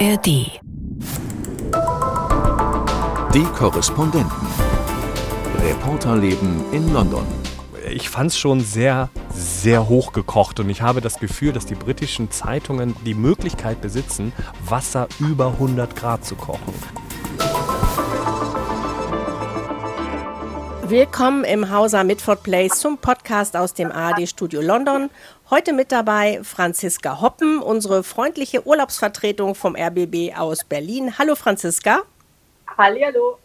ARD. Die Korrespondenten. Reporterleben in London. Ich fand es schon sehr, sehr hochgekocht und ich habe das Gefühl, dass die britischen Zeitungen die Möglichkeit besitzen, Wasser über 100 Grad zu kochen. Willkommen im Hauser Mitford Place zum Podcast aus dem ARD Studio London. Heute mit dabei Franziska Hoppen, unsere freundliche Urlaubsvertretung vom RBB aus Berlin. Hallo Franziska. Hallo.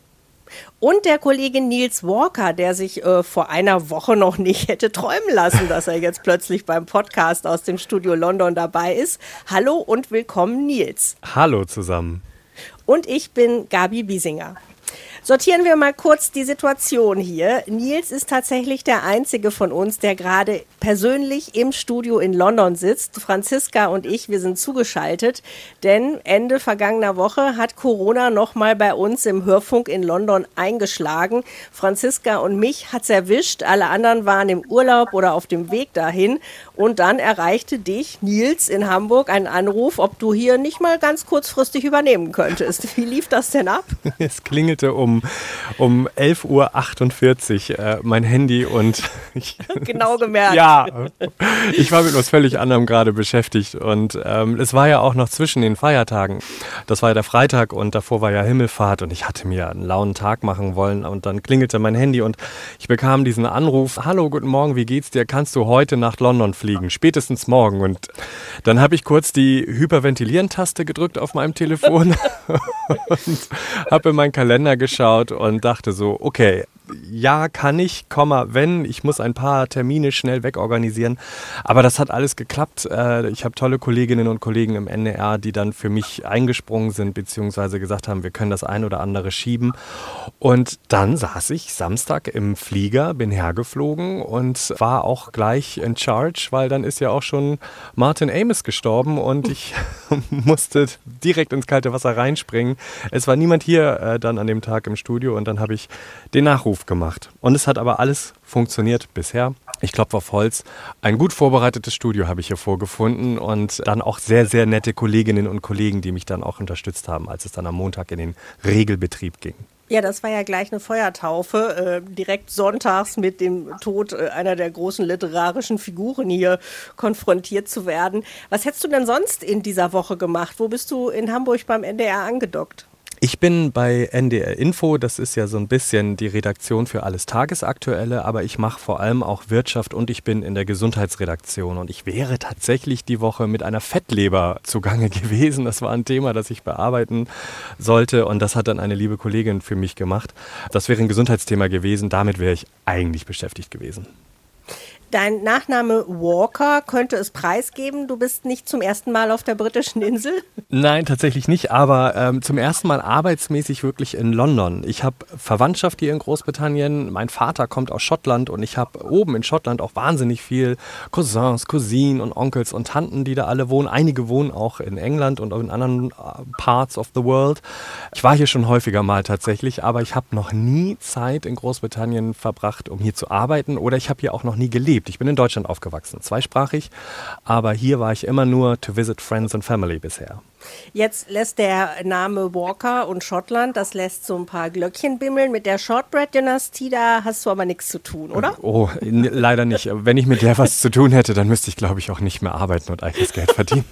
Und der Kollege Nils Walker, der sich äh, vor einer Woche noch nicht hätte träumen lassen, dass er jetzt plötzlich beim Podcast aus dem Studio London dabei ist. Hallo und willkommen, Nils. Hallo zusammen. Und ich bin Gabi Biesinger. Sortieren wir mal kurz die Situation hier. Nils ist tatsächlich der einzige von uns, der gerade persönlich im Studio in London sitzt. Franziska und ich, wir sind zugeschaltet, denn Ende vergangener Woche hat Corona nochmal bei uns im Hörfunk in London eingeschlagen. Franziska und mich hat's erwischt, alle anderen waren im Urlaub oder auf dem Weg dahin und dann erreichte dich, Nils, in Hamburg ein Anruf, ob du hier nicht mal ganz kurzfristig übernehmen könntest. Wie lief das denn ab? Es klingelte um um, 11.48 Uhr äh, mein Handy und ich, genau gemerkt. Ja, ich war mit was völlig anderem gerade beschäftigt und ähm, es war ja auch noch zwischen den Feiertagen. Das war ja der Freitag und davor war ja Himmelfahrt und ich hatte mir einen lauen Tag machen wollen und dann klingelte mein Handy und ich bekam diesen Anruf, hallo, guten Morgen, wie geht's dir? Kannst du heute nach London fliegen? Spätestens morgen. Und dann habe ich kurz die Hyperventilieren-Taste gedrückt auf meinem Telefon und habe in meinen Kalender geschaut angeschaut und dachte so, okay, ja, kann ich, wenn. Ich muss ein paar Termine schnell wegorganisieren. Aber das hat alles geklappt. Äh, ich habe tolle Kolleginnen und Kollegen im NDR, die dann für mich eingesprungen sind, beziehungsweise gesagt haben, wir können das ein oder andere schieben. Und dann saß ich Samstag im Flieger, bin hergeflogen und war auch gleich in Charge, weil dann ist ja auch schon Martin Amis gestorben und ich musste direkt ins kalte Wasser reinspringen. Es war niemand hier äh, dann an dem Tag im Studio und dann habe ich den Nachruf Aufruf gemacht. Und es hat aber alles funktioniert bisher. Ich klopfe auf Holz. Ein gut vorbereitetes Studio habe ich hier vorgefunden und dann auch sehr, sehr nette Kolleginnen und Kollegen, die mich dann auch unterstützt haben, als es dann am Montag in den Regelbetrieb ging. Ja, das war ja gleich eine Feuertaufe, äh, direkt sonntags mit dem Tod äh, einer der großen literarischen Figuren hier konfrontiert zu werden. Was hättest du denn sonst in dieser Woche gemacht? Wo bist du in Hamburg beim NDR angedockt? Ich bin bei NDR Info, das ist ja so ein bisschen die Redaktion für alles Tagesaktuelle, aber ich mache vor allem auch Wirtschaft und ich bin in der Gesundheitsredaktion und ich wäre tatsächlich die Woche mit einer Fettleber zugange gewesen. Das war ein Thema, das ich bearbeiten sollte und das hat dann eine liebe Kollegin für mich gemacht. Das wäre ein Gesundheitsthema gewesen, damit wäre ich eigentlich beschäftigt gewesen. Dein Nachname Walker könnte es preisgeben. Du bist nicht zum ersten Mal auf der britischen Insel? Nein, tatsächlich nicht, aber ähm, zum ersten Mal arbeitsmäßig wirklich in London. Ich habe Verwandtschaft hier in Großbritannien. Mein Vater kommt aus Schottland und ich habe oben in Schottland auch wahnsinnig viel Cousins, Cousinen und Onkels und Tanten, die da alle wohnen. Einige wohnen auch in England und in anderen äh, Parts of the world. Ich war hier schon häufiger mal tatsächlich, aber ich habe noch nie Zeit in Großbritannien verbracht, um hier zu arbeiten oder ich habe hier auch noch nie gelebt geliebt. Ich bin in Deutschland aufgewachsen, zweisprachig, aber hier war ich immer nur to visit friends and family bisher. Jetzt lässt der Name Walker und Schottland, das lässt so ein paar Glöckchen bimmeln. Mit der Shortbread-Dynastie, da hast du aber nichts zu tun, oder? Oh, leider nicht. Wenn ich mit der was zu tun hätte, dann müsste ich, glaube ich, auch nicht mehr arbeiten und eigenes Geld verdienen.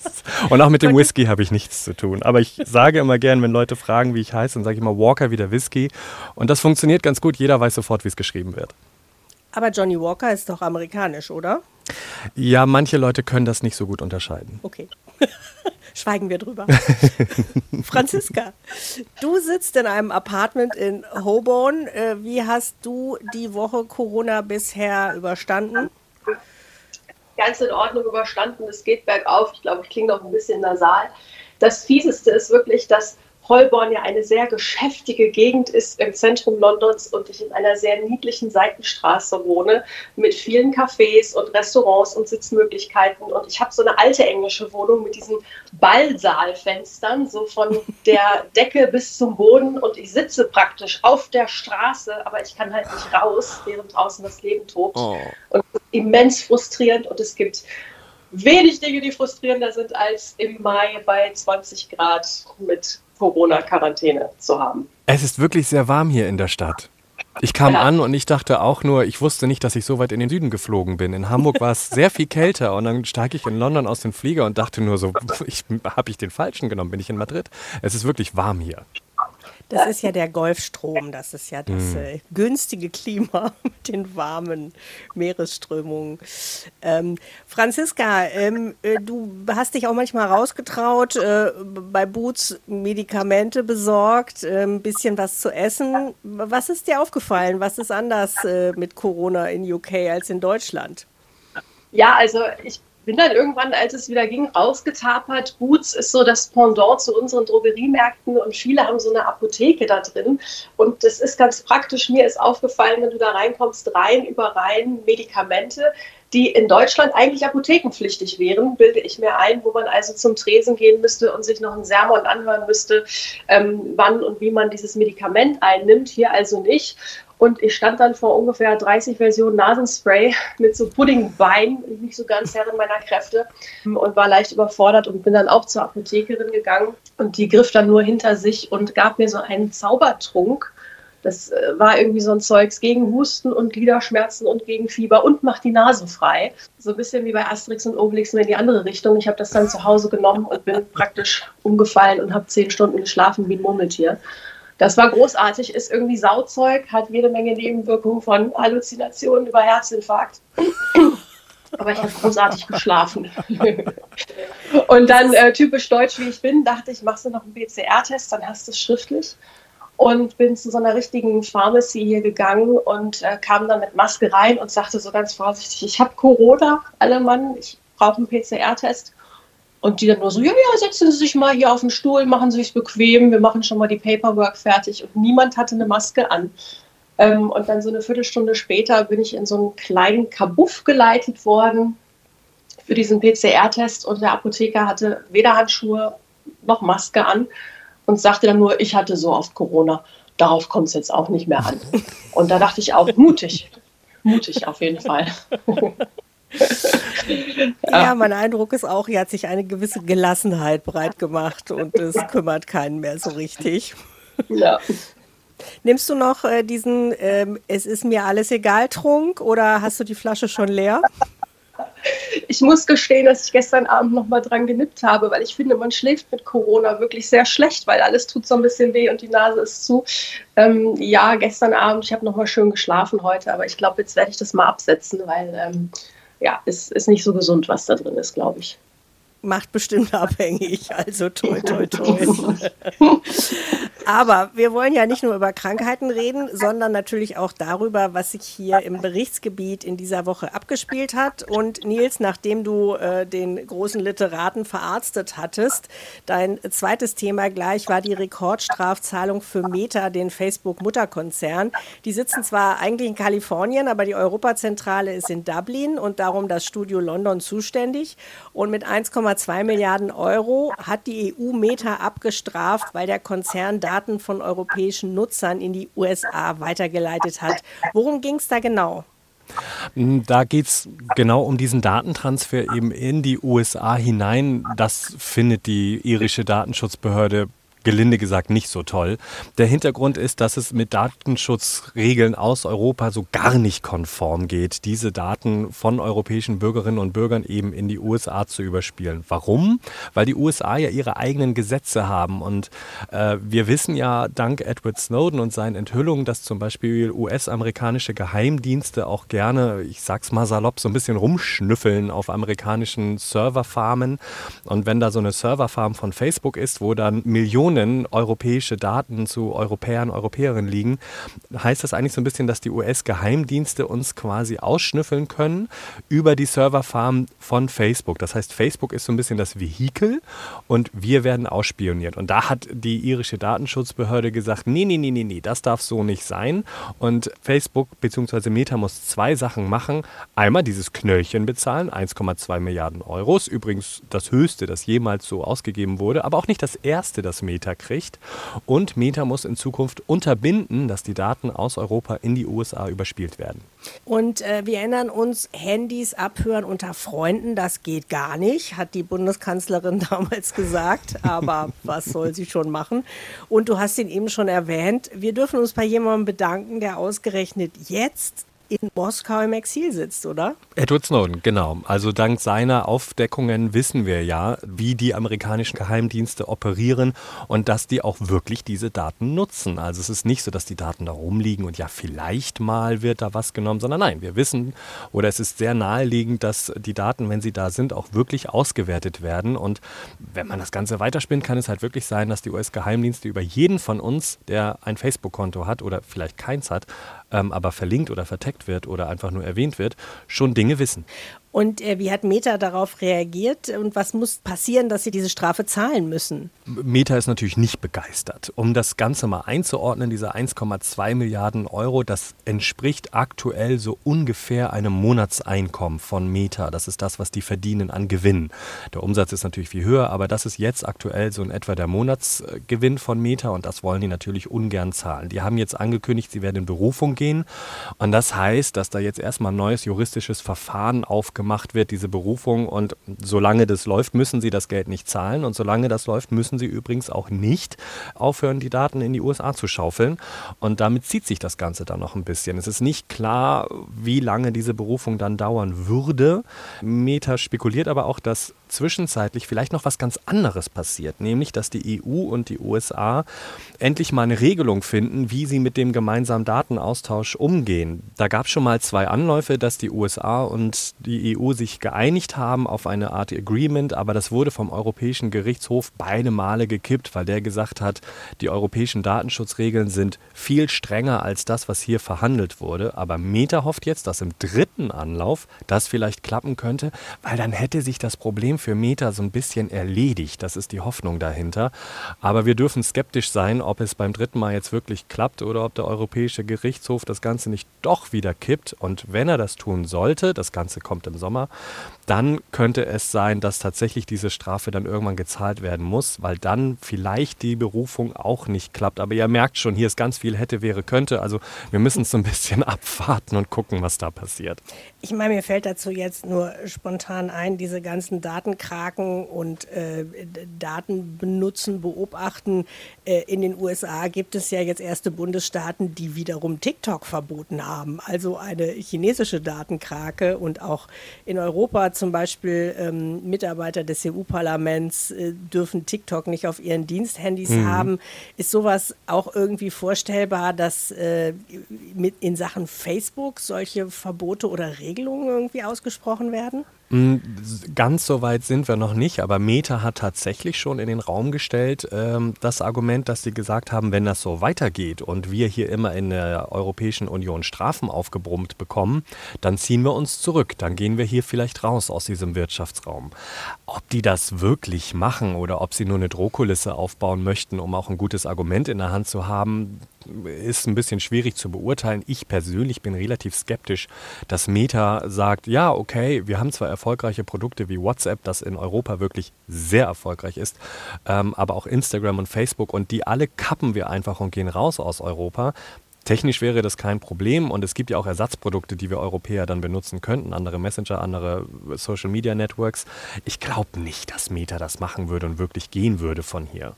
und auch mit dem Whisky habe ich nichts zu tun. Aber ich sage immer gern, wenn Leute fragen, wie ich heiße, dann sage ich immer Walker wie der Whisky. Und das funktioniert ganz gut. Jeder weiß sofort, wie es geschrieben wird. Aber Johnny Walker ist doch amerikanisch, oder? Ja, manche Leute können das nicht so gut unterscheiden. Okay. Schweigen wir drüber. Franziska, du sitzt in einem Apartment in Holborn. Äh, wie hast du die Woche Corona bisher überstanden? Ganz in Ordnung überstanden. Es geht bergauf. Ich glaube, ich klinge noch ein bisschen nasal. Das Fieseste ist wirklich, dass Holborn ja eine sehr geschäftige Gegend ist im Zentrum Londons und ich in einer sehr niedlichen Seitenstraße wohne mit vielen Cafés und Restaurants und Sitzmöglichkeiten. Und ich habe so eine alte englische Wohnung mit diesen Ballsaalfenstern, so von der Decke bis zum Boden. Und ich sitze praktisch auf der Straße, aber ich kann halt nicht raus, während draußen das Leben tobt. Oh. Und immens frustrierend und es gibt wenig Dinge, die frustrierender sind, als im Mai bei 20 Grad mit Corona-Quarantäne zu haben. Es ist wirklich sehr warm hier in der Stadt. Ich kam ja. an und ich dachte auch nur, ich wusste nicht, dass ich so weit in den Süden geflogen bin. In Hamburg war es sehr viel kälter und dann steige ich in London aus dem Flieger und dachte nur so, habe ich den falschen genommen? Bin ich in Madrid? Es ist wirklich warm hier. Das ist ja der Golfstrom, das ist ja das äh, günstige Klima mit den warmen Meeresströmungen. Ähm, Franziska, ähm, äh, du hast dich auch manchmal rausgetraut, äh, bei Boots Medikamente besorgt, ein ähm, bisschen was zu essen. Was ist dir aufgefallen? Was ist anders äh, mit Corona in UK als in Deutschland? Ja, also ich bin dann irgendwann, als es wieder ging, rausgetapert. Boots ist so das Pendant zu unseren Drogeriemärkten und viele haben so eine Apotheke da drin. Und das ist ganz praktisch. Mir ist aufgefallen, wenn du da reinkommst, rein über rein Medikamente, die in Deutschland eigentlich apothekenpflichtig wären, bilde ich mir ein, wo man also zum Tresen gehen müsste und sich noch ein Sermon anhören müsste, ähm, wann und wie man dieses Medikament einnimmt. Hier also nicht. Und ich stand dann vor ungefähr 30 Versionen Nasenspray mit so Puddingbein, nicht so ganz Herrin meiner Kräfte und war leicht überfordert und bin dann auch zur Apothekerin gegangen und die griff dann nur hinter sich und gab mir so einen Zaubertrunk. Das äh, war irgendwie so ein Zeugs gegen Husten und Gliederschmerzen und gegen Fieber und macht die Nase frei. So ein bisschen wie bei Asterix und Obelix nur in die andere Richtung. Ich habe das dann zu Hause genommen und bin praktisch umgefallen und habe zehn Stunden geschlafen wie ein Murmeltier. Das war großartig, ist irgendwie Sauzeug, hat jede Menge Nebenwirkungen von Halluzinationen über Herzinfarkt. Aber ich habe großartig geschlafen. und dann, äh, typisch deutsch wie ich bin, dachte ich, machst du noch einen PCR-Test, dann hast du es schriftlich. Und bin zu so einer richtigen Pharmacy hier gegangen und äh, kam dann mit Maske rein und sagte so ganz vorsichtig, ich habe Corona, alle Mann, ich brauche einen PCR-Test. Und die dann nur so, ja, ja, setzen Sie sich mal hier auf den Stuhl, machen Sie es bequem, wir machen schon mal die Paperwork fertig. Und niemand hatte eine Maske an. Ähm, und dann so eine Viertelstunde später bin ich in so einen kleinen Kabuff geleitet worden für diesen PCR-Test und der Apotheker hatte weder Handschuhe noch Maske an und sagte dann nur, ich hatte so oft Corona. Darauf kommt es jetzt auch nicht mehr an. Und da dachte ich auch, mutig, mutig auf jeden Fall. ja, mein Eindruck ist auch, hier hat sich eine gewisse Gelassenheit breit gemacht und es kümmert keinen mehr so richtig. Ja. Nimmst du noch äh, diesen ähm, Es ist mir alles egal Trunk oder hast du die Flasche schon leer? Ich muss gestehen, dass ich gestern Abend noch mal dran genippt habe, weil ich finde, man schläft mit Corona wirklich sehr schlecht, weil alles tut so ein bisschen weh und die Nase ist zu. Ähm, ja, gestern Abend, ich habe noch mal schön geschlafen heute, aber ich glaube, jetzt werde ich das mal absetzen, weil ähm, ja, es ist nicht so gesund, was da drin ist, glaube ich macht bestimmt abhängig. Also toi, toi, toi. Aber wir wollen ja nicht nur über Krankheiten reden, sondern natürlich auch darüber, was sich hier im Berichtsgebiet in dieser Woche abgespielt hat. Und Nils, nachdem du äh, den großen Literaten verarztet hattest, dein zweites Thema gleich war die Rekordstrafzahlung für Meta, den Facebook-Mutterkonzern. Die sitzen zwar eigentlich in Kalifornien, aber die Europazentrale ist in Dublin und darum das Studio London zuständig. Und mit 1,2 Milliarden Euro hat die EU Meta abgestraft, weil der Konzern da Daten von europäischen Nutzern in die USA weitergeleitet hat. Worum ging es da genau? Da geht es genau um diesen Datentransfer eben in die USA hinein. Das findet die irische Datenschutzbehörde gelinde gesagt nicht so toll. Der Hintergrund ist, dass es mit Datenschutzregeln aus Europa so gar nicht konform geht, diese Daten von europäischen Bürgerinnen und Bürgern eben in die USA zu überspielen. Warum? Weil die USA ja ihre eigenen Gesetze haben und äh, wir wissen ja dank Edward Snowden und seinen Enthüllungen, dass zum Beispiel US-amerikanische Geheimdienste auch gerne, ich sag's mal salopp, so ein bisschen rumschnüffeln auf amerikanischen Serverfarmen und wenn da so eine Serverfarm von Facebook ist, wo dann Millionen Millionen europäische Daten zu Europäern, Europäerinnen liegen, heißt das eigentlich so ein bisschen, dass die US-Geheimdienste uns quasi ausschnüffeln können über die Serverfarm von Facebook. Das heißt, Facebook ist so ein bisschen das Vehikel und wir werden ausspioniert. Und da hat die irische Datenschutzbehörde gesagt, nee, nee, nee, nee, nee, das darf so nicht sein. Und Facebook bzw. Meta muss zwei Sachen machen. Einmal dieses Knöllchen bezahlen, 1,2 Milliarden Euro. Übrigens das höchste, das jemals so ausgegeben wurde, aber auch nicht das erste, das Meta Meta kriegt. Und Meta muss in Zukunft unterbinden, dass die Daten aus Europa in die USA überspielt werden. Und äh, wir erinnern uns, Handys abhören unter Freunden, das geht gar nicht, hat die Bundeskanzlerin damals gesagt. Aber was soll sie schon machen? Und du hast ihn eben schon erwähnt, wir dürfen uns bei jemandem bedanken, der ausgerechnet jetzt in Moskau im Exil sitzt, oder? Edward Snowden, genau. Also dank seiner Aufdeckungen wissen wir ja, wie die amerikanischen Geheimdienste operieren und dass die auch wirklich diese Daten nutzen. Also es ist nicht so, dass die Daten da rumliegen und ja, vielleicht mal wird da was genommen, sondern nein, wir wissen oder es ist sehr naheliegend, dass die Daten, wenn sie da sind, auch wirklich ausgewertet werden. Und wenn man das Ganze weiterspinnt, kann es halt wirklich sein, dass die US-Geheimdienste über jeden von uns, der ein Facebook-Konto hat oder vielleicht keins hat, ähm, aber verlinkt oder verteckt wird oder einfach nur erwähnt wird, schon Dinge wissen. Und äh, wie hat Meta darauf reagiert und was muss passieren, dass sie diese Strafe zahlen müssen? Meta ist natürlich nicht begeistert. Um das Ganze mal einzuordnen, diese 1,2 Milliarden Euro, das entspricht aktuell so ungefähr einem Monatseinkommen von Meta. Das ist das, was die verdienen an Gewinn. Der Umsatz ist natürlich viel höher, aber das ist jetzt aktuell so in etwa der Monatsgewinn von Meta und das wollen die natürlich ungern zahlen. Die haben jetzt angekündigt, sie werden in Berufung gehen und das heißt, dass da jetzt erstmal ein neues juristisches Verfahren aufgemacht gemacht wird, diese Berufung. Und solange das läuft, müssen sie das Geld nicht zahlen. Und solange das läuft, müssen sie übrigens auch nicht aufhören, die Daten in die USA zu schaufeln. Und damit zieht sich das Ganze dann noch ein bisschen. Es ist nicht klar, wie lange diese Berufung dann dauern würde. Meta spekuliert aber auch, dass zwischenzeitlich vielleicht noch was ganz anderes passiert, nämlich dass die EU und die USA endlich mal eine Regelung finden, wie sie mit dem gemeinsamen Datenaustausch umgehen. Da gab es schon mal zwei Anläufe, dass die USA und die EU sich geeinigt haben auf eine Art Agreement, aber das wurde vom Europäischen Gerichtshof beide Male gekippt, weil der gesagt hat, die europäischen Datenschutzregeln sind viel strenger als das, was hier verhandelt wurde. Aber Meta hofft jetzt, dass im dritten Anlauf das vielleicht klappen könnte, weil dann hätte sich das Problem für Meta so ein bisschen erledigt. Das ist die Hoffnung dahinter. Aber wir dürfen skeptisch sein, ob es beim dritten Mal jetzt wirklich klappt oder ob der Europäische Gerichtshof das Ganze nicht doch wieder kippt. Und wenn er das tun sollte, das Ganze kommt im Sommer, dann könnte es sein, dass tatsächlich diese Strafe dann irgendwann gezahlt werden muss, weil dann vielleicht die Berufung auch nicht klappt. Aber ihr merkt schon, hier ist ganz viel hätte, wäre, könnte. Also wir müssen es so ein bisschen abwarten und gucken, was da passiert. Ich meine, mir fällt dazu jetzt nur spontan ein, diese ganzen Datenkraken und äh, Daten benutzen, beobachten. Äh, in den USA gibt es ja jetzt erste Bundesstaaten, die wiederum TikTok verboten haben. Also eine chinesische Datenkrake und auch in Europa zum Beispiel ähm, Mitarbeiter des EU-Parlaments äh, dürfen TikTok nicht auf ihren Diensthandys mhm. haben. Ist sowas auch irgendwie vorstellbar, dass äh, mit in Sachen Facebook solche Verbote oder Regelungen irgendwie ausgesprochen werden? Mm, ganz so weit sind wir noch nicht, aber Meta hat tatsächlich schon in den Raum gestellt ähm, das Argument, dass sie gesagt haben, wenn das so weitergeht und wir hier immer in der Europäischen Union Strafen aufgebrummt bekommen, dann ziehen wir uns zurück, dann gehen wir hier vielleicht raus aus diesem Wirtschaftsraum. Ob die das wirklich machen oder ob sie nur eine Drohkulisse aufbauen möchten, um auch ein gutes Argument in der Hand zu haben, ist ein bisschen schwierig zu beurteilen. Ich persönlich bin relativ skeptisch, dass Meta sagt, ja, okay, wir haben zwar erfolgreiche Produkte wie WhatsApp, das in Europa wirklich sehr erfolgreich ist, ähm, aber auch Instagram und Facebook und die alle kappen wir einfach und gehen raus aus Europa. Technisch wäre das kein Problem und es gibt ja auch Ersatzprodukte, die wir Europäer dann benutzen könnten, andere Messenger, andere Social Media Networks. Ich glaube nicht, dass Meta das machen würde und wirklich gehen würde von hier.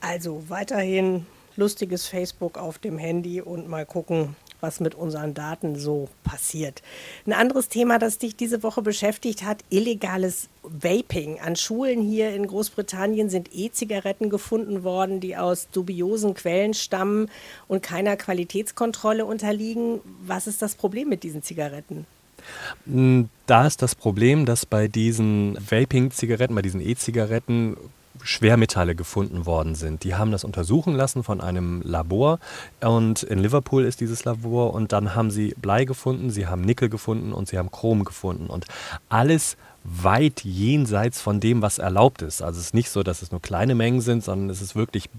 Also weiterhin lustiges Facebook auf dem Handy und mal gucken, was mit unseren Daten so passiert. Ein anderes Thema, das dich diese Woche beschäftigt hat, illegales Vaping. An Schulen hier in Großbritannien sind E-Zigaretten gefunden worden, die aus dubiosen Quellen stammen und keiner Qualitätskontrolle unterliegen. Was ist das Problem mit diesen Zigaretten? Hm, da ist das Problem, dass bei diesen Vaping-Zigaretten, bei diesen E-Zigaretten Schwermetalle gefunden worden sind. Die haben das untersuchen lassen von einem Labor und in Liverpool ist dieses Labor und dann haben sie Blei gefunden, sie haben Nickel gefunden und sie haben Chrom gefunden und alles weit jenseits von dem, was erlaubt ist. Also es ist nicht so, dass es nur kleine Mengen sind, sondern es ist wirklich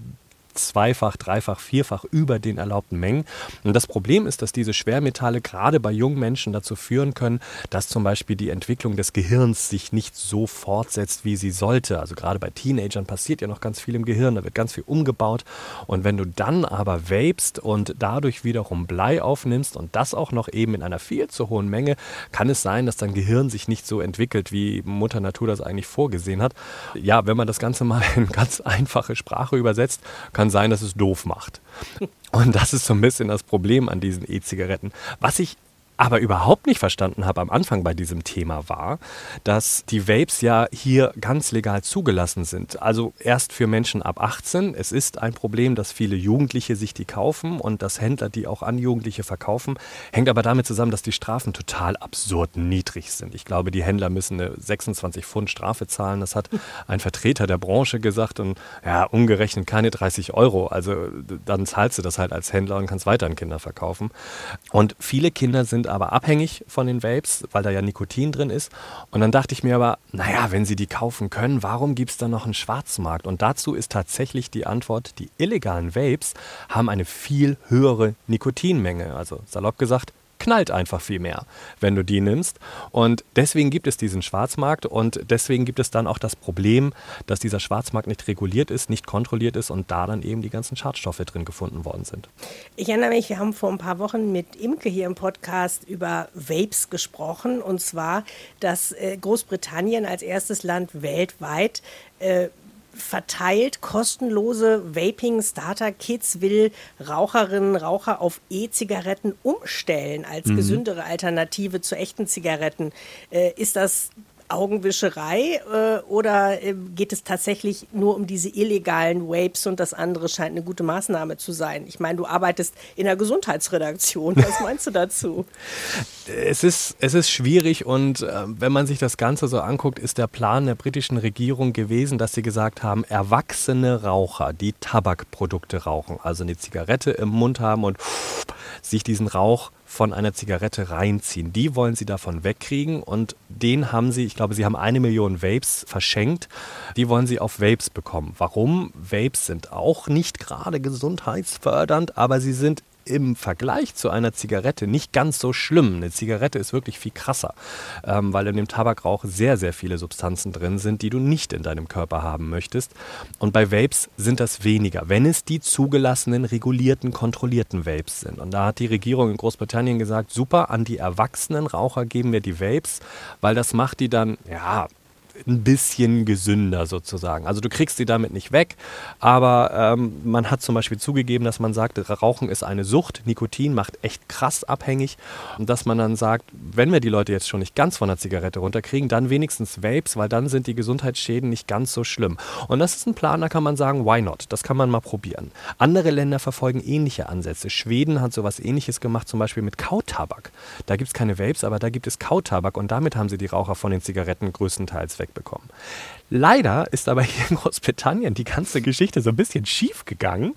zweifach, dreifach, vierfach über den erlaubten Mengen. Und das Problem ist, dass diese Schwermetalle gerade bei jungen Menschen dazu führen können, dass zum Beispiel die Entwicklung des Gehirns sich nicht so fortsetzt, wie sie sollte. Also gerade bei Teenagern passiert ja noch ganz viel im Gehirn, da wird ganz viel umgebaut. Und wenn du dann aber vapest und dadurch wiederum Blei aufnimmst und das auch noch eben in einer viel zu hohen Menge, kann es sein, dass dein Gehirn sich nicht so entwickelt, wie Mutter Natur das eigentlich vorgesehen hat. Ja, wenn man das Ganze mal in ganz einfache Sprache übersetzt, kann sein, dass es doof macht. Und das ist so ein bisschen das Problem an diesen E-Zigaretten. Was ich aber überhaupt nicht verstanden habe am Anfang bei diesem Thema war, dass die Vapes ja hier ganz legal zugelassen sind. Also erst für Menschen ab 18. Es ist ein Problem, dass viele Jugendliche sich die kaufen und dass Händler die auch an Jugendliche verkaufen. Hängt aber damit zusammen, dass die Strafen total absurd niedrig sind. Ich glaube, die Händler müssen eine 26 Pfund Strafe zahlen. Das hat ein Vertreter der Branche gesagt und ja, umgerechnet keine 30 Euro. Also dann zahlst du das halt als Händler und kannst weiter an Kinder verkaufen. Und viele Kinder sind aber abhängig von den Vapes, weil da ja Nikotin drin ist. Und dann dachte ich mir aber, naja, wenn sie die kaufen können, warum gibt es da noch einen Schwarzmarkt? Und dazu ist tatsächlich die Antwort, die illegalen Vapes haben eine viel höhere Nikotinmenge. Also salopp gesagt, knallt einfach viel mehr, wenn du die nimmst. Und deswegen gibt es diesen Schwarzmarkt und deswegen gibt es dann auch das Problem, dass dieser Schwarzmarkt nicht reguliert ist, nicht kontrolliert ist und da dann eben die ganzen Schadstoffe drin gefunden worden sind. Ich erinnere mich, wir haben vor ein paar Wochen mit Imke hier im Podcast über Vapes gesprochen und zwar, dass äh, Großbritannien als erstes Land weltweit äh, verteilt kostenlose Vaping-Starter-Kits, will Raucherinnen, Raucher auf E-Zigaretten umstellen als mhm. gesündere Alternative zu echten Zigaretten. Äh, ist das Augenwischerei äh, oder äh, geht es tatsächlich nur um diese illegalen Vapes und das andere scheint eine gute Maßnahme zu sein? Ich meine, du arbeitest in der Gesundheitsredaktion. Was meinst du dazu? Es ist, es ist schwierig und äh, wenn man sich das Ganze so anguckt, ist der Plan der britischen Regierung gewesen, dass sie gesagt haben, erwachsene Raucher, die Tabakprodukte rauchen, also eine Zigarette im Mund haben und sich diesen Rauch von einer Zigarette reinziehen. Die wollen sie davon wegkriegen und den haben sie, ich glaube, sie haben eine Million Vapes verschenkt. Die wollen sie auf Vapes bekommen. Warum? Vapes sind auch nicht gerade gesundheitsfördernd, aber sie sind im Vergleich zu einer Zigarette nicht ganz so schlimm. Eine Zigarette ist wirklich viel krasser, ähm, weil in dem Tabakrauch sehr, sehr viele Substanzen drin sind, die du nicht in deinem Körper haben möchtest. Und bei Vapes sind das weniger, wenn es die zugelassenen, regulierten, kontrollierten Vapes sind. Und da hat die Regierung in Großbritannien gesagt, super, an die erwachsenen Raucher geben wir die Vapes, weil das macht die dann, ja, ein bisschen gesünder sozusagen. Also du kriegst sie damit nicht weg, aber ähm, man hat zum Beispiel zugegeben, dass man sagt, Rauchen ist eine Sucht, Nikotin macht echt krass abhängig und dass man dann sagt, wenn wir die Leute jetzt schon nicht ganz von der Zigarette runterkriegen, dann wenigstens Vapes, weil dann sind die Gesundheitsschäden nicht ganz so schlimm. Und das ist ein Plan, da kann man sagen, why not? Das kann man mal probieren. Andere Länder verfolgen ähnliche Ansätze. Schweden hat sowas ähnliches gemacht, zum Beispiel mit Kautabak. Da gibt es keine Vapes, aber da gibt es Kautabak und damit haben sie die Raucher von den Zigaretten größtenteils weg wegbekommen. Leider ist aber hier in Großbritannien die ganze Geschichte so ein bisschen schief gegangen,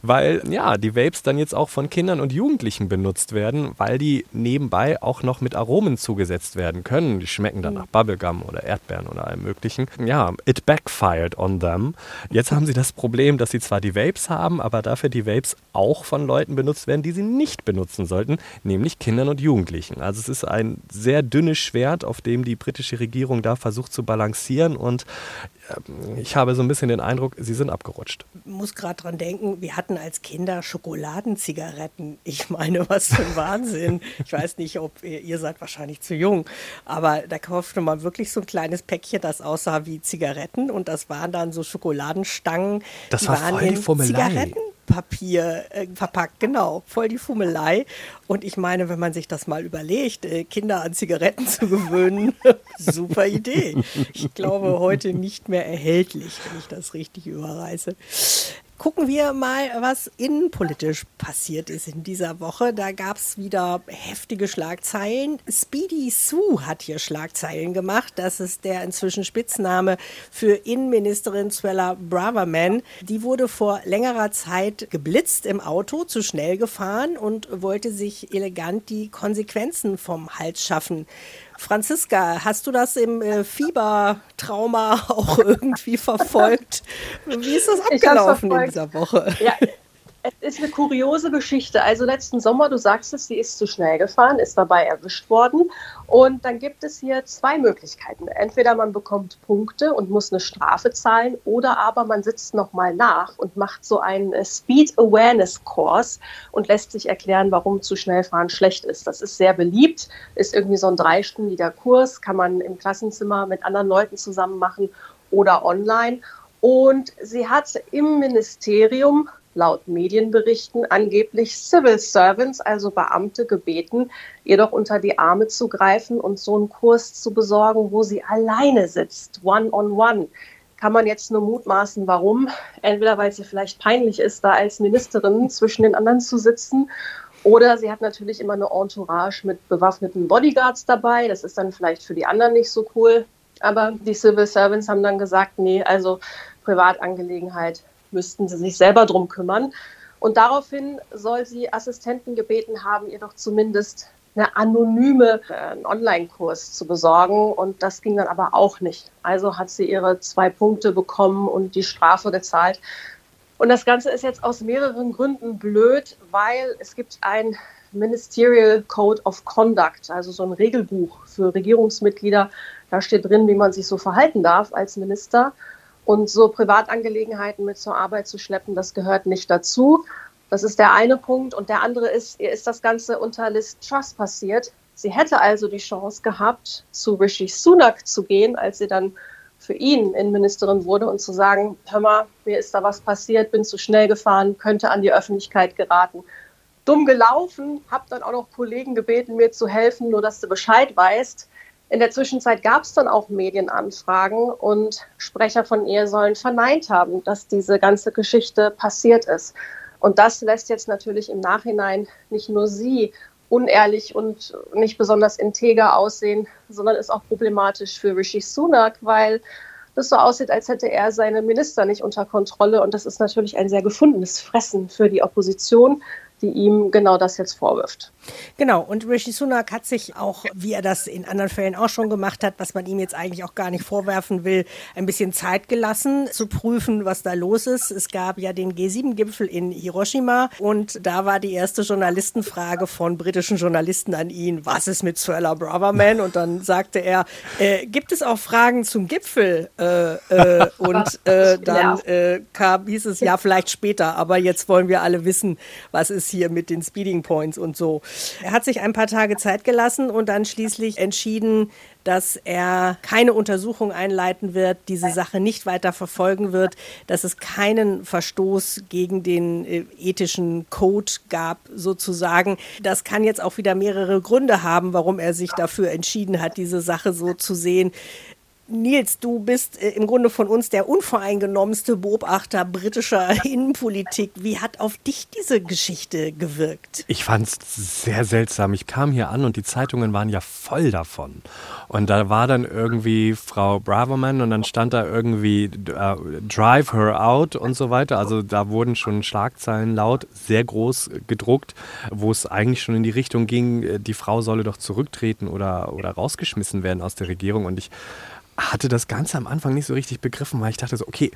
weil ja, die Vapes dann jetzt auch von Kindern und Jugendlichen benutzt werden, weil die nebenbei auch noch mit Aromen zugesetzt werden können. Die schmecken dann nach Bubblegum oder Erdbeeren oder allem möglichen. Ja, it backfired on them. Jetzt haben sie das Problem, dass sie zwar die Vapes haben, aber dafür die Vapes auch von Leuten benutzt werden, die sie nicht benutzen sollten, nämlich Kindern und Jugendlichen. Also es ist ein sehr dünnes Schwert, auf dem die britische Regierung da versucht zu balancieren und ähm, ich habe so ein bisschen den Eindruck, sie sind abgerutscht. Ich muss gerade dran denken, wir hatten als Kinder Schokoladenzigaretten. Ich meine, was für ein Wahnsinn. Ich weiß nicht, ob ihr, ihr seid wahrscheinlich zu jung, aber da kaufte man wirklich so ein kleines Päckchen, das aussah wie Zigaretten und das waren dann so Schokoladenstangen. Das war voll die. Zigaretten Papier äh, verpackt, genau, voll die Fummelei. Und ich meine, wenn man sich das mal überlegt, äh, Kinder an Zigaretten zu gewöhnen, super Idee. Ich glaube, heute nicht mehr erhältlich, wenn ich das richtig überreiße. Gucken wir mal, was innenpolitisch passiert ist in dieser Woche. Da gab es wieder heftige Schlagzeilen. Speedy Sue hat hier Schlagzeilen gemacht. Das ist der inzwischen Spitzname für Innenministerin Swella Braverman. Die wurde vor längerer Zeit geblitzt im Auto, zu schnell gefahren und wollte sich elegant die Konsequenzen vom Hals schaffen Franziska, hast du das im äh, Fiebertrauma auch irgendwie verfolgt? Wie ist das abgelaufen in dieser Woche? Ja, es ist eine kuriose Geschichte. Also letzten Sommer, du sagst es, sie ist zu schnell gefahren, ist dabei erwischt worden. Und dann gibt es hier zwei Möglichkeiten. Entweder man bekommt Punkte und muss eine Strafe zahlen oder aber man sitzt nochmal nach und macht so einen äh, Speed Awareness Course und lässt sich erklären, warum zu schnell fahren schlecht ist. Das ist sehr beliebt, ist irgendwie so ein dreistündiger Kurs, kann man im Klassenzimmer mit anderen Leuten zusammen machen oder online. Und sie hat im Ministerium laut Medienberichten angeblich Civil Servants, also Beamte, gebeten, ihr doch unter die Arme zu greifen und so einen Kurs zu besorgen, wo sie alleine sitzt, one-on-one. -on -one. Kann man jetzt nur mutmaßen, warum? Entweder weil sie vielleicht peinlich ist, da als Ministerin zwischen den anderen zu sitzen, oder sie hat natürlich immer eine Entourage mit bewaffneten Bodyguards dabei. Das ist dann vielleicht für die anderen nicht so cool. Aber die Civil Servants haben dann gesagt, nee, also Privatangelegenheit müssten sie sich selber drum kümmern. Und daraufhin soll sie Assistenten gebeten haben, ihr doch zumindest eine anonyme äh, Online-Kurs zu besorgen. Und das ging dann aber auch nicht. Also hat sie ihre zwei Punkte bekommen und die Strafe gezahlt. Und das Ganze ist jetzt aus mehreren Gründen blöd, weil es gibt ein Ministerial Code of Conduct, also so ein Regelbuch für Regierungsmitglieder. Da steht drin, wie man sich so verhalten darf als Minister. Und so Privatangelegenheiten mit zur Arbeit zu schleppen, das gehört nicht dazu. Das ist der eine Punkt. Und der andere ist, ihr ist das Ganze unter Liz Truss passiert. Sie hätte also die Chance gehabt, zu Rishi Sunak zu gehen, als sie dann für ihn Innenministerin wurde und zu sagen, hör mal, mir ist da was passiert, bin zu schnell gefahren, könnte an die Öffentlichkeit geraten. Dumm gelaufen, habe dann auch noch Kollegen gebeten, mir zu helfen, nur dass du Bescheid weißt. In der Zwischenzeit gab es dann auch Medienanfragen und Sprecher von ihr sollen verneint haben, dass diese ganze Geschichte passiert ist. Und das lässt jetzt natürlich im Nachhinein nicht nur sie unehrlich und nicht besonders integer aussehen, sondern ist auch problematisch für Rishi Sunak, weil das so aussieht, als hätte er seine Minister nicht unter Kontrolle. Und das ist natürlich ein sehr gefundenes Fressen für die Opposition, die ihm genau das jetzt vorwirft. Genau, und Rishi Sunak hat sich auch, wie er das in anderen Fällen auch schon gemacht hat, was man ihm jetzt eigentlich auch gar nicht vorwerfen will, ein bisschen Zeit gelassen, zu prüfen, was da los ist. Es gab ja den G7-Gipfel in Hiroshima und da war die erste Journalistenfrage von britischen Journalisten an ihn, was ist mit Suella Braverman? Und dann sagte er, äh, gibt es auch Fragen zum Gipfel? Äh, äh, und äh, dann äh, kam, hieß es, ja, vielleicht später, aber jetzt wollen wir alle wissen, was ist hier mit den Speeding Points und so. Er hat sich ein paar Tage Zeit gelassen und dann schließlich entschieden, dass er keine Untersuchung einleiten wird, diese Sache nicht weiter verfolgen wird, dass es keinen Verstoß gegen den äh, ethischen Code gab, sozusagen. Das kann jetzt auch wieder mehrere Gründe haben, warum er sich dafür entschieden hat, diese Sache so zu sehen. Nils, du bist äh, im Grunde von uns der unvoreingenommenste Beobachter britischer Innenpolitik. Wie hat auf dich diese Geschichte gewirkt? Ich fand es sehr seltsam. Ich kam hier an und die Zeitungen waren ja voll davon. Und da war dann irgendwie Frau Braverman und dann stand da irgendwie uh, Drive her out und so weiter. Also da wurden schon Schlagzeilen laut, sehr groß gedruckt, wo es eigentlich schon in die Richtung ging, äh, die Frau solle doch zurücktreten oder, oder rausgeschmissen werden aus der Regierung. Und ich hatte das Ganze am Anfang nicht so richtig begriffen, weil ich dachte so, okay,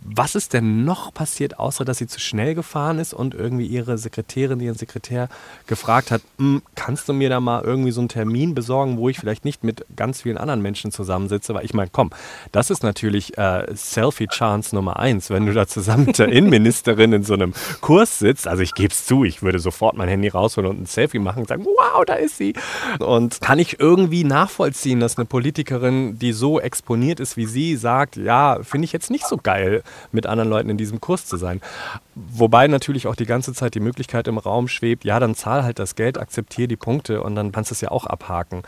was ist denn noch passiert, außer dass sie zu schnell gefahren ist und irgendwie ihre Sekretärin, ihren Sekretär gefragt hat, hm, kannst du mir da mal irgendwie so einen Termin besorgen, wo ich vielleicht nicht mit ganz vielen anderen Menschen zusammensitze? Weil ich meine, komm, das ist natürlich äh, Selfie-Chance Nummer eins, wenn du da zusammen mit der Innenministerin in so einem Kurs sitzt. Also ich gebe es zu, ich würde sofort mein Handy rausholen und ein Selfie machen und sagen, wow, da ist sie. Und kann ich irgendwie nachvollziehen, dass eine Politikerin, die so exponiert ist wie sie, sagt, ja, finde ich jetzt nicht so geil mit anderen Leuten in diesem Kurs zu sein. Wobei natürlich auch die ganze Zeit die Möglichkeit im Raum schwebt, ja, dann zahl halt das Geld, akzeptiere die Punkte und dann kannst du es ja auch abhaken.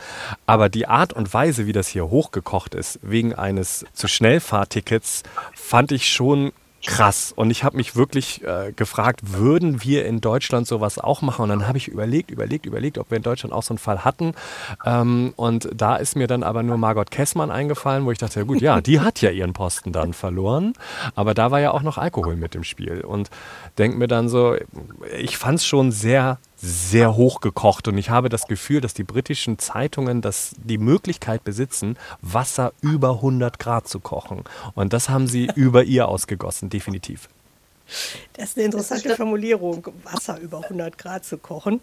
Aber die Art und Weise, wie das hier hochgekocht ist, wegen eines zu Schnellfahrtickets, fand ich schon krass. Und ich habe mich wirklich äh, gefragt, würden wir in Deutschland sowas auch machen? Und dann habe ich überlegt, überlegt, überlegt, ob wir in Deutschland auch so einen Fall hatten. Ähm, und da ist mir dann aber nur Margot Kessmann eingefallen, wo ich dachte, ja gut, ja, die hat ja ihren Posten dann verloren. Aber da war ja auch noch Alkohol mit im Spiel. Und denke mir dann so, ich fand es schon sehr sehr hochgekocht. Und ich habe das Gefühl, dass die britischen Zeitungen das, die Möglichkeit besitzen, Wasser über 100 Grad zu kochen. Und das haben sie über ihr ausgegossen, definitiv. Das ist eine interessante Formulierung, Wasser über 100 Grad zu kochen.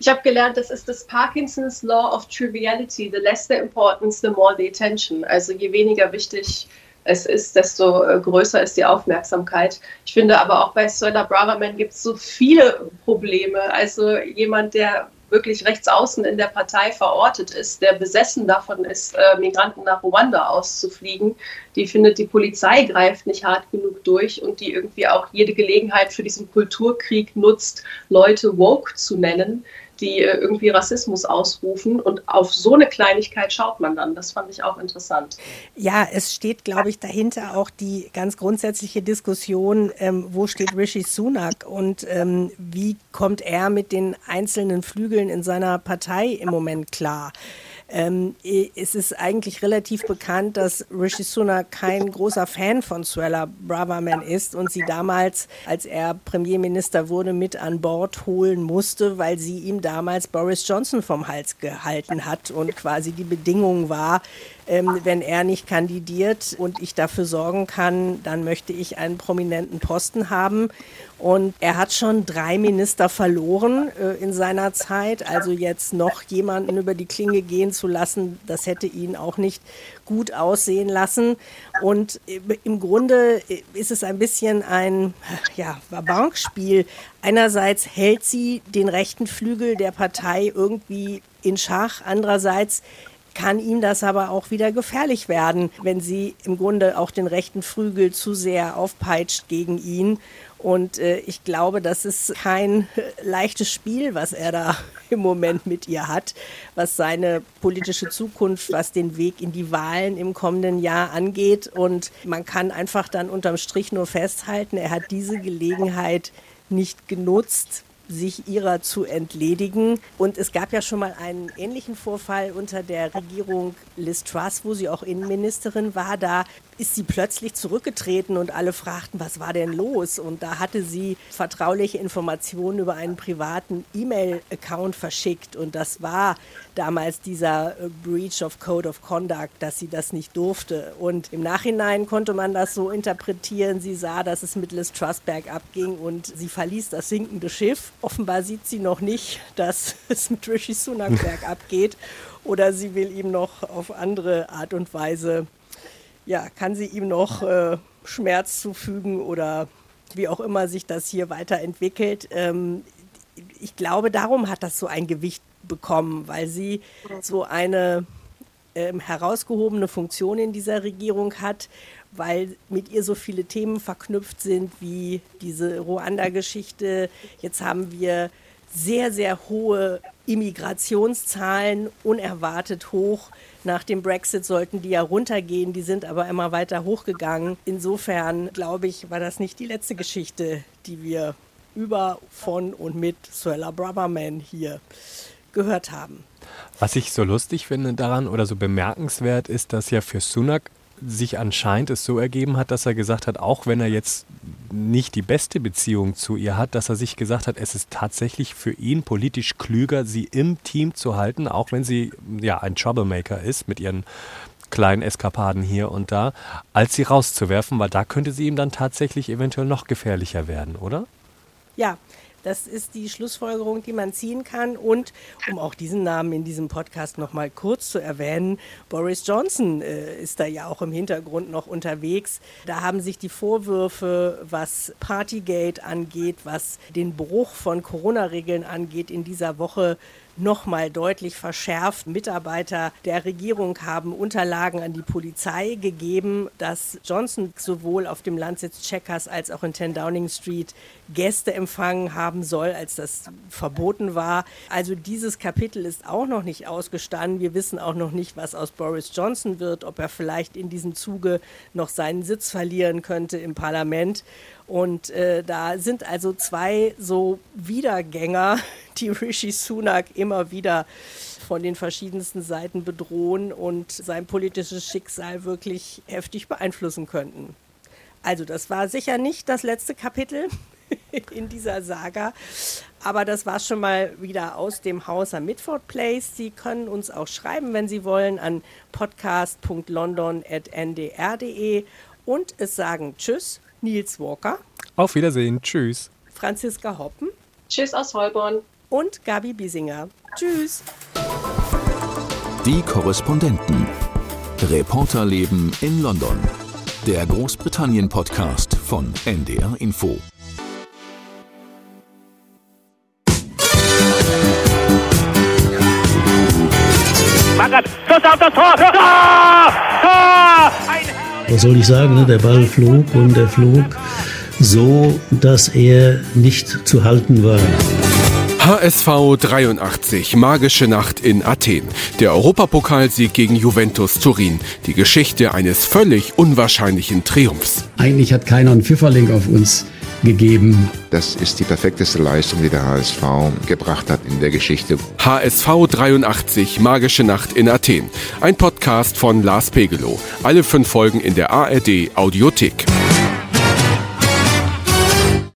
Ich habe gelernt, das ist das Parkinson's Law of Triviality. The less the importance, the more the attention. Also je weniger wichtig es ist, desto äh, größer ist die Aufmerksamkeit. Ich finde aber auch bei Sola Braverman gibt es so viele Probleme. Also jemand, der wirklich rechts außen in der Partei verortet ist, der besessen davon ist, äh, Migranten nach Ruanda auszufliegen, die findet, die Polizei greift nicht hart genug durch und die irgendwie auch jede Gelegenheit für diesen Kulturkrieg nutzt, Leute woke zu nennen die äh, irgendwie Rassismus ausrufen. Und auf so eine Kleinigkeit schaut man dann. Das fand ich auch interessant. Ja, es steht, glaube ich, dahinter auch die ganz grundsätzliche Diskussion, ähm, wo steht Rishi Sunak und ähm, wie kommt er mit den einzelnen Flügeln in seiner Partei im Moment klar. Ähm, es ist eigentlich relativ bekannt, dass Rishi Sunak kein großer Fan von Suella Braverman ist und sie damals, als er Premierminister wurde, mit an Bord holen musste, weil sie ihm damals Boris Johnson vom Hals gehalten hat und quasi die Bedingung war, ähm, wenn er nicht kandidiert und ich dafür sorgen kann, dann möchte ich einen prominenten Posten haben. Und er hat schon drei Minister verloren äh, in seiner Zeit. Also jetzt noch jemanden über die Klinge gehen zu lassen, das hätte ihn auch nicht gut aussehen lassen. Und im Grunde ist es ein bisschen ein ja, Bankspiel. Einerseits hält sie den rechten Flügel der Partei irgendwie in Schach. Andererseits kann ihm das aber auch wieder gefährlich werden, wenn sie im Grunde auch den rechten Flügel zu sehr aufpeitscht gegen ihn. Und äh, ich glaube, das ist kein leichtes Spiel, was er da im Moment mit ihr hat, was seine politische Zukunft, was den Weg in die Wahlen im kommenden Jahr angeht. Und man kann einfach dann unterm Strich nur festhalten, er hat diese Gelegenheit nicht genutzt, sich ihrer zu entledigen. Und es gab ja schon mal einen ähnlichen Vorfall unter der Regierung Liz Truss, wo sie auch Innenministerin war. Da ist sie plötzlich zurückgetreten und alle fragten, was war denn los? Und da hatte sie vertrauliche Informationen über einen privaten E-Mail-Account verschickt. Und das war damals dieser äh, Breach of Code of Conduct, dass sie das nicht durfte. Und im Nachhinein konnte man das so interpretieren. Sie sah, dass es mit Liz Truss bergab ging und sie verließ das sinkende Schiff. Offenbar sieht sie noch nicht, dass es mit Rishi Sunak bergab geht. Oder sie will ihm noch auf andere Art und Weise ja, kann sie ihm noch äh, Schmerz zufügen oder wie auch immer sich das hier weiterentwickelt. Ähm, ich glaube, darum hat das so ein Gewicht bekommen, weil sie so eine ähm, herausgehobene Funktion in dieser Regierung hat, weil mit ihr so viele Themen verknüpft sind wie diese Ruanda-Geschichte. Jetzt haben wir sehr, sehr hohe Immigrationszahlen, unerwartet hoch. Nach dem Brexit sollten die ja runtergehen, die sind aber immer weiter hochgegangen. Insofern glaube ich, war das nicht die letzte Geschichte, die wir über, von und mit Suella Braverman hier gehört haben. Was ich so lustig finde daran oder so bemerkenswert ist, dass ja für Sunak sich anscheinend es so ergeben hat, dass er gesagt hat, auch wenn er jetzt nicht die beste Beziehung zu ihr hat, dass er sich gesagt hat, es ist tatsächlich für ihn politisch klüger, sie im Team zu halten, auch wenn sie ja ein Troublemaker ist mit ihren kleinen Eskapaden hier und da, als sie rauszuwerfen, weil da könnte sie ihm dann tatsächlich eventuell noch gefährlicher werden, oder? Ja, das ist die Schlussfolgerung, die man ziehen kann. Und um auch diesen Namen in diesem Podcast noch mal kurz zu erwähnen, Boris Johnson äh, ist da ja auch im Hintergrund noch unterwegs. Da haben sich die Vorwürfe, was Partygate angeht, was den Bruch von Corona-Regeln angeht, in dieser Woche nochmal deutlich verschärft. Mitarbeiter der Regierung haben Unterlagen an die Polizei gegeben, dass Johnson sowohl auf dem Landsitz Checkers als auch in 10 Downing Street Gäste empfangen haben soll, als das verboten war. Also dieses Kapitel ist auch noch nicht ausgestanden. Wir wissen auch noch nicht, was aus Boris Johnson wird, ob er vielleicht in diesem Zuge noch seinen Sitz verlieren könnte im Parlament. Und äh, da sind also zwei so Wiedergänger, die Rishi Sunak immer wieder von den verschiedensten Seiten bedrohen und sein politisches Schicksal wirklich heftig beeinflussen könnten. Also das war sicher nicht das letzte Kapitel in dieser Saga, Aber das war schon mal wieder aus dem Haus am Midford Place. Sie können uns auch schreiben, wenn Sie wollen, an podcast.london.ndr.de. Und es sagen Tschüss, Nils Walker. Auf Wiedersehen. Tschüss. Franziska Hoppen. Tschüss aus Holborn. Und Gabi Biesinger. Tschüss. Die Korrespondenten. Reporterleben in London. Der Großbritannien-Podcast von NDR Info. Magath, Schuss auf das Tor! Tor! Tor! Was soll ich sagen? Ne? Der Ball flog und er flog so, dass er nicht zu halten war. HSV 83, magische Nacht in Athen. Der Europapokalsieg gegen Juventus Turin. Die Geschichte eines völlig unwahrscheinlichen Triumphs. Eigentlich hat keiner einen Pfifferling auf uns gegeben. Das ist die perfekteste Leistung, die der HSV gebracht hat in der Geschichte. HSV 83, magische Nacht in Athen. Ein Podcast von Lars Pegelow. Alle fünf Folgen in der ARD Audiothek.